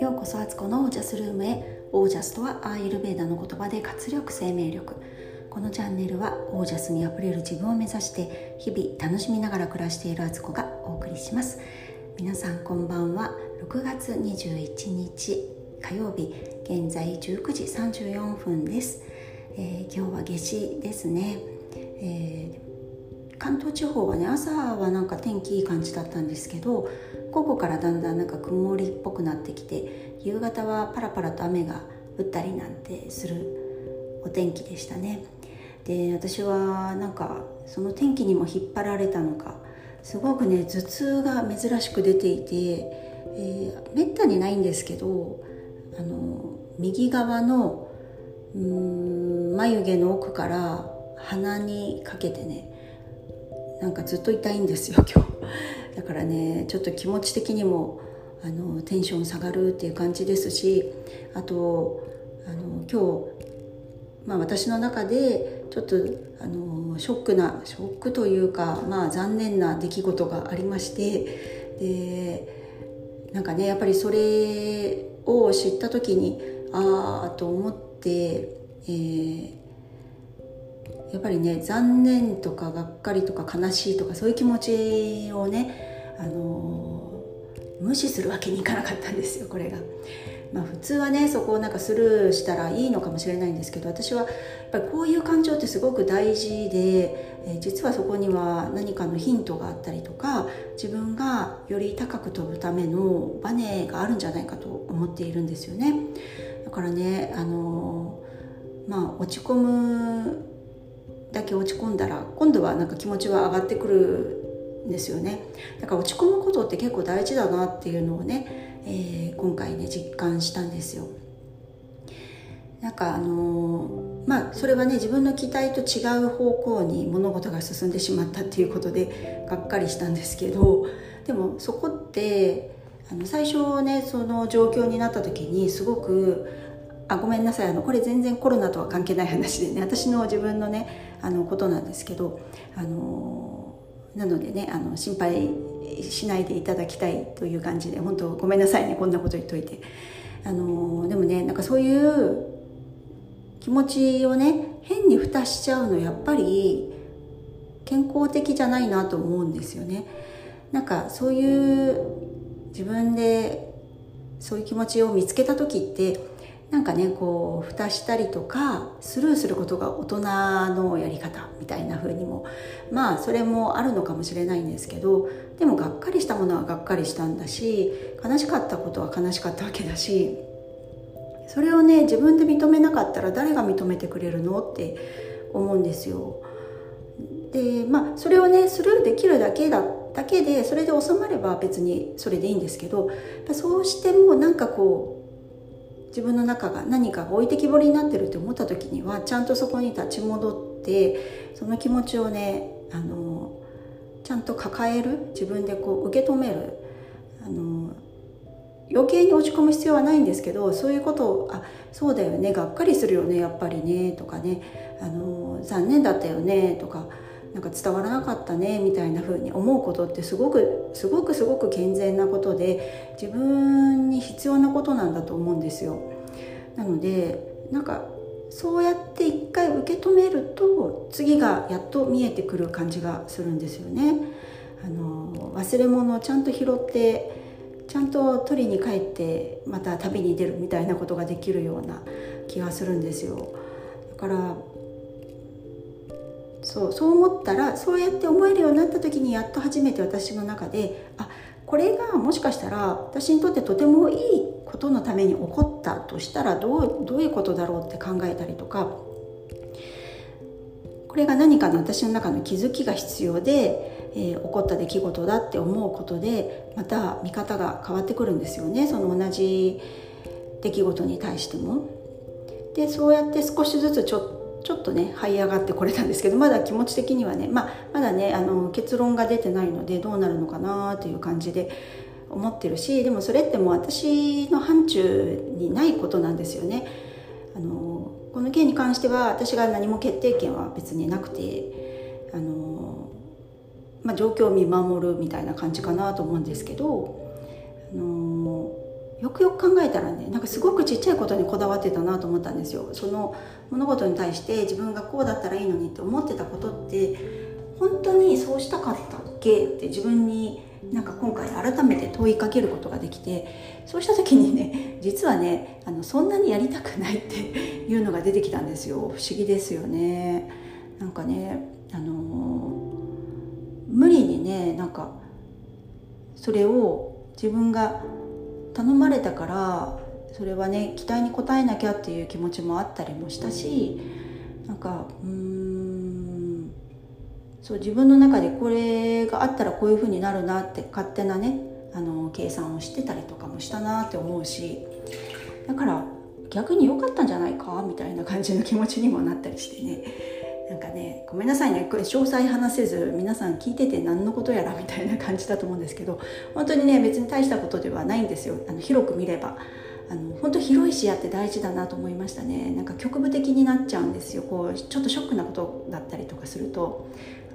ようこそアツコのオージャスルームへ。オージャスとはアーユルベーダの言葉で活力生命力。このチャンネルはオージャスにあふれる自分を目指して日々楽しみながら暮らしているアツコがお送りします。皆さんこんばんは。6月21日火曜日。現在19時34分です、えー、今日は夏至ですね、えー、関東地方はね朝はなんか天気いい感じだったんですけど午後からだんだんなんか曇りっぽくなってきて夕方はパラパラと雨が降ったりなんてするお天気でしたね。で私はなんかその天気にも引っ張られたのかすごくね頭痛が珍しく出ていて、えー、めったにないんですけどあの右側のうん眉毛の奥から鼻にかけてねなんかずっと痛いんですよ 今日。だからねちょっと気持ち的にもあのテンション下がるっていう感じですしあとあの今日、まあ、私の中でちょっとあのショックなショックというか、まあ、残念な出来事がありましてでなんかねやっぱりそれを知った時にああと思って、えー、やっぱりね残念とかがっかりとか悲しいとかそういう気持ちをね、あのー、無視するわけにいかなかったんですよこれが。まあ、普通はねそこをなんかスルーしたらいいのかもしれないんですけど私はやっぱりこういう感情ってすごく大事で、えー、実はそこには何かのヒントがあったりとか自分がより高く飛ぶためのバネがあるんじゃないかと思っているんですよね。だからねあのー、まあ落ち込むだけ落ち込んだら今度はなんか気持ちは上がってくるんですよね。だから落ち込むことって結構大事だなっていうのをね、えー、今回ね実感したんですよ。なんかあのー、まあそれはね自分の期待と違う方向に物事が進んでしまったっていうことでがっかりしたんですけどでもそこってあの最初ねその状況になった時にすごくあごめんなさいあのこれ全然コロナとは関係ない話でね私の自分のねあのことなんですけどあのなのでねあの心配しないでいただきたいという感じで本当ごめんなさいねこんなこと言っといて。あのでもねなんかそういう気持ちをね変に蓋しちゃうのやっぱり健康的じゃないなと思うんですよね。なんかそういう自分でそういう気持ちを見つけた時ってなんかねこう蓋したりとかスルーすることが大人のやり方みたいな風にもまあそれもあるのかもしれないんですけどでもがっかりしたものはがっかりしたんだし悲しかったことは悲しかったわけだしそれをね自分で認めなかったら誰が認めてくれるのって思うんですよ。でまあそれをねスルーできるだけだだけでそれで収まれば別にそれでいいんですけどそうしてもなんかこう自分の中が何かが置いてきぼりになってるって思った時にはちゃんとそこに立ち戻ってその気持ちをねあのちゃんと抱える自分でこう受け止める。あの余計に落ち込む必要はないんですけどそういうことをあそうだよねがっかりするよねやっぱりねとかね。あの残念だったよねとか。なんか伝わらなかったねみたいな風に思うことってすごくすごくすごく健全なことで自分に必要なことなんだと思うんですよ。なのでなんかそうやって一回受け止めると次がやっと見えてくる感じがするんですよね。あの忘れ物をちゃんと拾ってちゃんと取りに帰ってまた旅に出るみたいなことができるような気がするんですよ。だからそうそう思ったらそうやって思えるようになった時にやっと初めて私の中であこれがもしかしたら私にとってとてもいいことのために起こったとしたらどうどういうことだろうって考えたりとかこれが何かの私の中の気づきが必要で、えー、起こった出来事だって思うことでまた見方が変わってくるんですよねその同じ出来事に対しても。でそうやって少しずつちょっちょっとね這い上がってこれたんですけどまだ気持ち的にはね、まあ、まだねあの結論が出てないのでどうなるのかなという感じで思ってるしでもそれってもう私の範疇にないことなんですよね。あのこの件に関しては私が何も決定権は別になくてあのまあ、状況を見守るみたいな感じかなと思うんですけど、あの、よくよく考えたらねなんかすごくちっちゃいことにこだわってたなと思ったんですよ。その物事に対して自分がこうだったらいいのにって思ってたことって本当にそうしたかったっけ？って自分になんか今回改めて問いかけることができてそうした時にね実はねあのそんなにやりたくないって いうのが出てきたんですよ。不思議ですよね。なんかねあの無理にねなんかそれを自分が頼まれたからそれはね期待に応えなきゃっていう気持ちもあったりもしたしなんかうんそう自分の中でこれがあったらこういうふうになるなって勝手なねあの計算をしてたりとかもしたなって思うしだから逆に良かったんじゃないかみたいな感じの気持ちにもなったりしてね。なんかねごめんなさいね。これ詳細話せず皆さん聞いてて何のことやらみたいな感じだと思うんですけど本当にね別に大したことではないんですよ。あの広く見れば。あの本当広い視野って大事だなと思いましたね。なんか局部的になっちゃうんですよ。こうちょっとショックなことだったりとかすると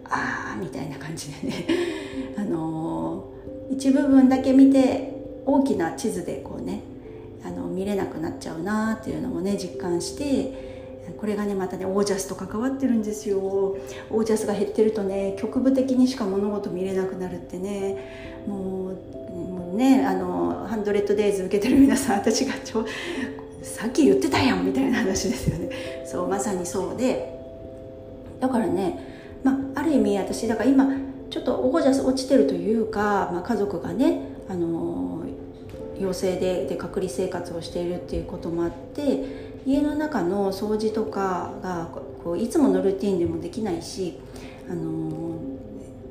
ああみたいな感じでね。あの一部分だけ見て大きな地図でこうねあの見れなくなっちゃうなっていうのもね実感してこれがねまたねオージャスと関わってるんですよ。オージャスが減ってるとね局部的にしか物事見れなくなるってね。もうねあのハンドレッドデイズ受けてる皆さん私がちょさっき言ってたやんみたいな話ですよね。そうまさにそうで。だからねまあある意味私だから今ちょっとオージャス落ちてるというか、まあ、家族がねあの陽性でで隔離生活をしているっていうこともあって家の中の掃除とかがこういつものルーティンでもできないし、あの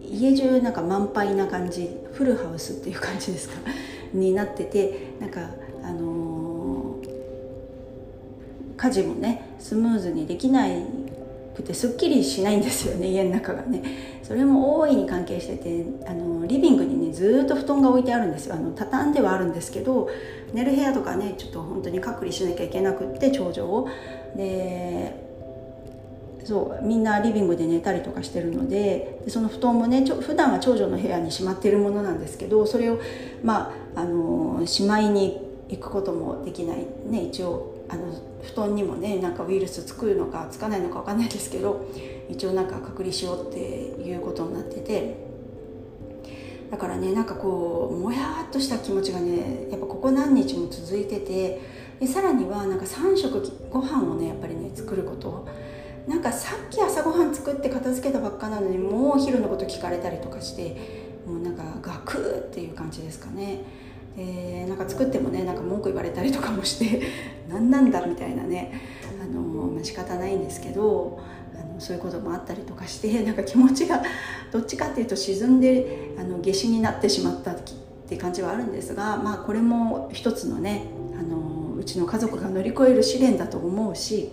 家中なんか満杯な感じフルハウスっていう感じですか？になっててなんかあの家事もねスムーズにできないくてすっきりしないんですよね家の中がね。それも大いに関係しててあのリビングにねずっと布団が置いてあるんですよ。あの畳んではあるんですけど寝る部屋とかねちょっと本当に隔離しなきゃいけなくって長女を。でそうみんなリビングで寝たりとかしてるのでその布団もねちょ普段は長女の部屋にしまってるものなんですけどそれをまああのしまいに行くこともできないね一応あの布団にもねなんかウイルスつくのかつかないのか分かんないですけど一応なんか隔離しようっていうことになってて。だからねなんかこうもやっとした気持ちがねやっぱここ何日も続いててでさらにはなんか3食ご飯をねやっぱりね作ること。なんかさっき朝ごはん作って片付けたばっかなのにもうお昼のこと聞かれたりとかしてもうなんかガクーっていう感じですかね。でなんか作ってもねなんか文句言われたりとかもして 何なんだみたいなねあの、まあ、仕方ないんですけどあのそういうこともあったりとかして なんか気持ちがどっちかっていうと沈んであの下死になってしまったって感じはあるんですが、まあ、これも一つのねあのうちの家族が乗り越える試練だと思うし、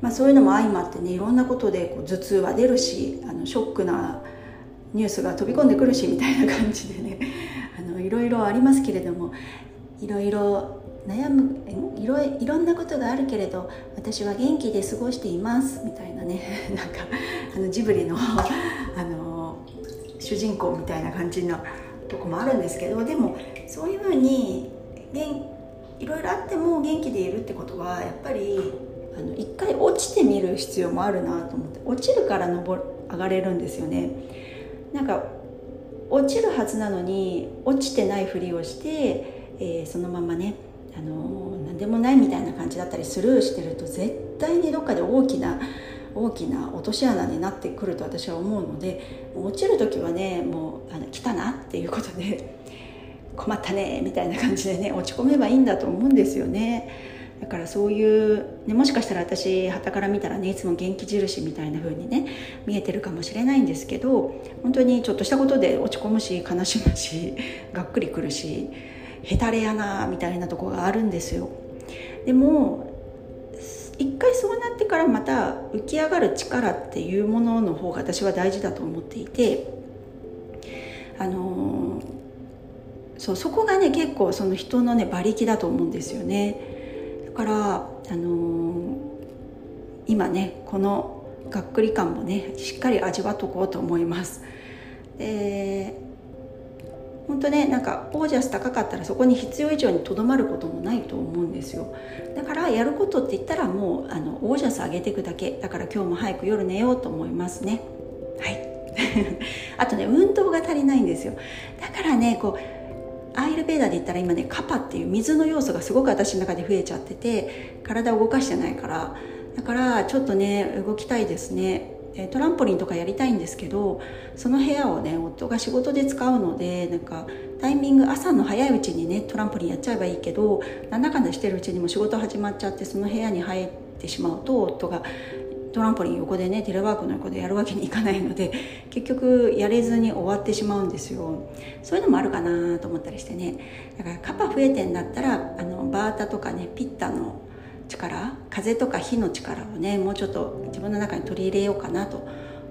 まあ、そういうのも相まってねいろんなことでこう頭痛は出るしあのショックなニュースが飛び込んでくるしみたいな感じでねあのいろいろありますけれどもいろいろ悩むいろいろんなことがあるけれど私は元気で過ごしていますみたいなね なんかあのジブリの あの主人公みたいな感じのとこもあるんですけどでもそういうふうにいろいろあっても元気でいるってことはやっぱりあの一回落ちてみる必要もあるなと思って落ちるから登上がれるんですよね。なんか落ちるはずなのに落ちてないふりをして、えー、そのままねあの何でもないみたいな感じだったりスルーしてると絶対にどっかで大きな大きな落とし穴になってくると私は思うので落ちる時はねもうあの来たなっていうことで困ったねみたいな感じでね落ち込めばいいんだと思うんですよね。だからそういう、ね、もしかしたら私はたから見たらねいつも元気印みたいな風にね見えてるかもしれないんですけど本当にちょっとしたことで落ち込むし悲しむしがっくりくるしへたれやなみたいなとこがあるんですよ。でも一回そうなってからまた浮き上がる力っていうものの方が私は大事だと思っていてあのそうそこがね結構その人のね馬力だと思うんですよね。からあの今ねこのがっくり感もねしっかり味わっとこうと思います。で本当ねなんかオージャス高かったらそこに必要以上にとどまることもないと思うんですよ。だからやることって言ったらもうあのオージャス上げていくだけ。だから今日も早く夜寝ようと思いますね。はい。あとね運動が足りないんですよ。だからねこうアイルベーダーで言ったら今ねカパっていう水の要素がすごく私の中で増えちゃってて体を動かしてないから。だからちょっとね動きたいですね。トランポリンとかやりたいんですけどその部屋をね夫が仕事で使うのでなんかタイミング朝の早いうちにねトランポリンやっちゃえばいいけどなんだかんだしてるうちにも仕事始まっちゃってその部屋に入ってしまうと夫がトランポリン横でねテレワークの横でやるわけにいかないので結局やれずに終わってしまうんですよ。そういうのもあるかなと思ったりしてね。だからカパ増えてんだったらあのバータとかねピッタの力風とか火の力をねもうちょっと自分の中に取り入れようかなと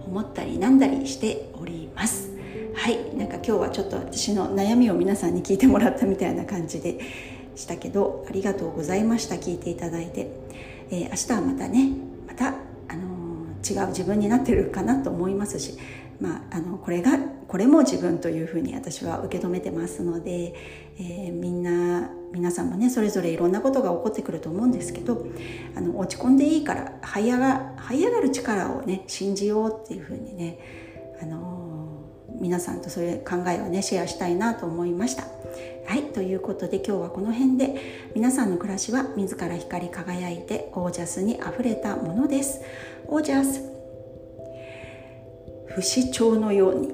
思ったりなんだりしております。はい。なんか今日はちょっと私の悩みを皆さんに聞いてもらったみたいな感じでしたけどありがとうございました。聞いていただいて、えー、明日はまたね。また、あの、違う自分になってるかなと思いますしまあ、あのこれがこれも自分というふうに私は受け止めてますので、えー、みんな皆さんもねそれぞれいろんなことが起こってくると思うんですけどあの落ち込んでいいから這い上が這い上がる力をね信じようっていうふうにね、あの、皆さんとそういう考えをねシェアしたいなと思いました。はいということで今日はこの辺で皆さんの暮らしは自ら光り輝いてオージャスにあふれたものです。オージャス不死鳥のように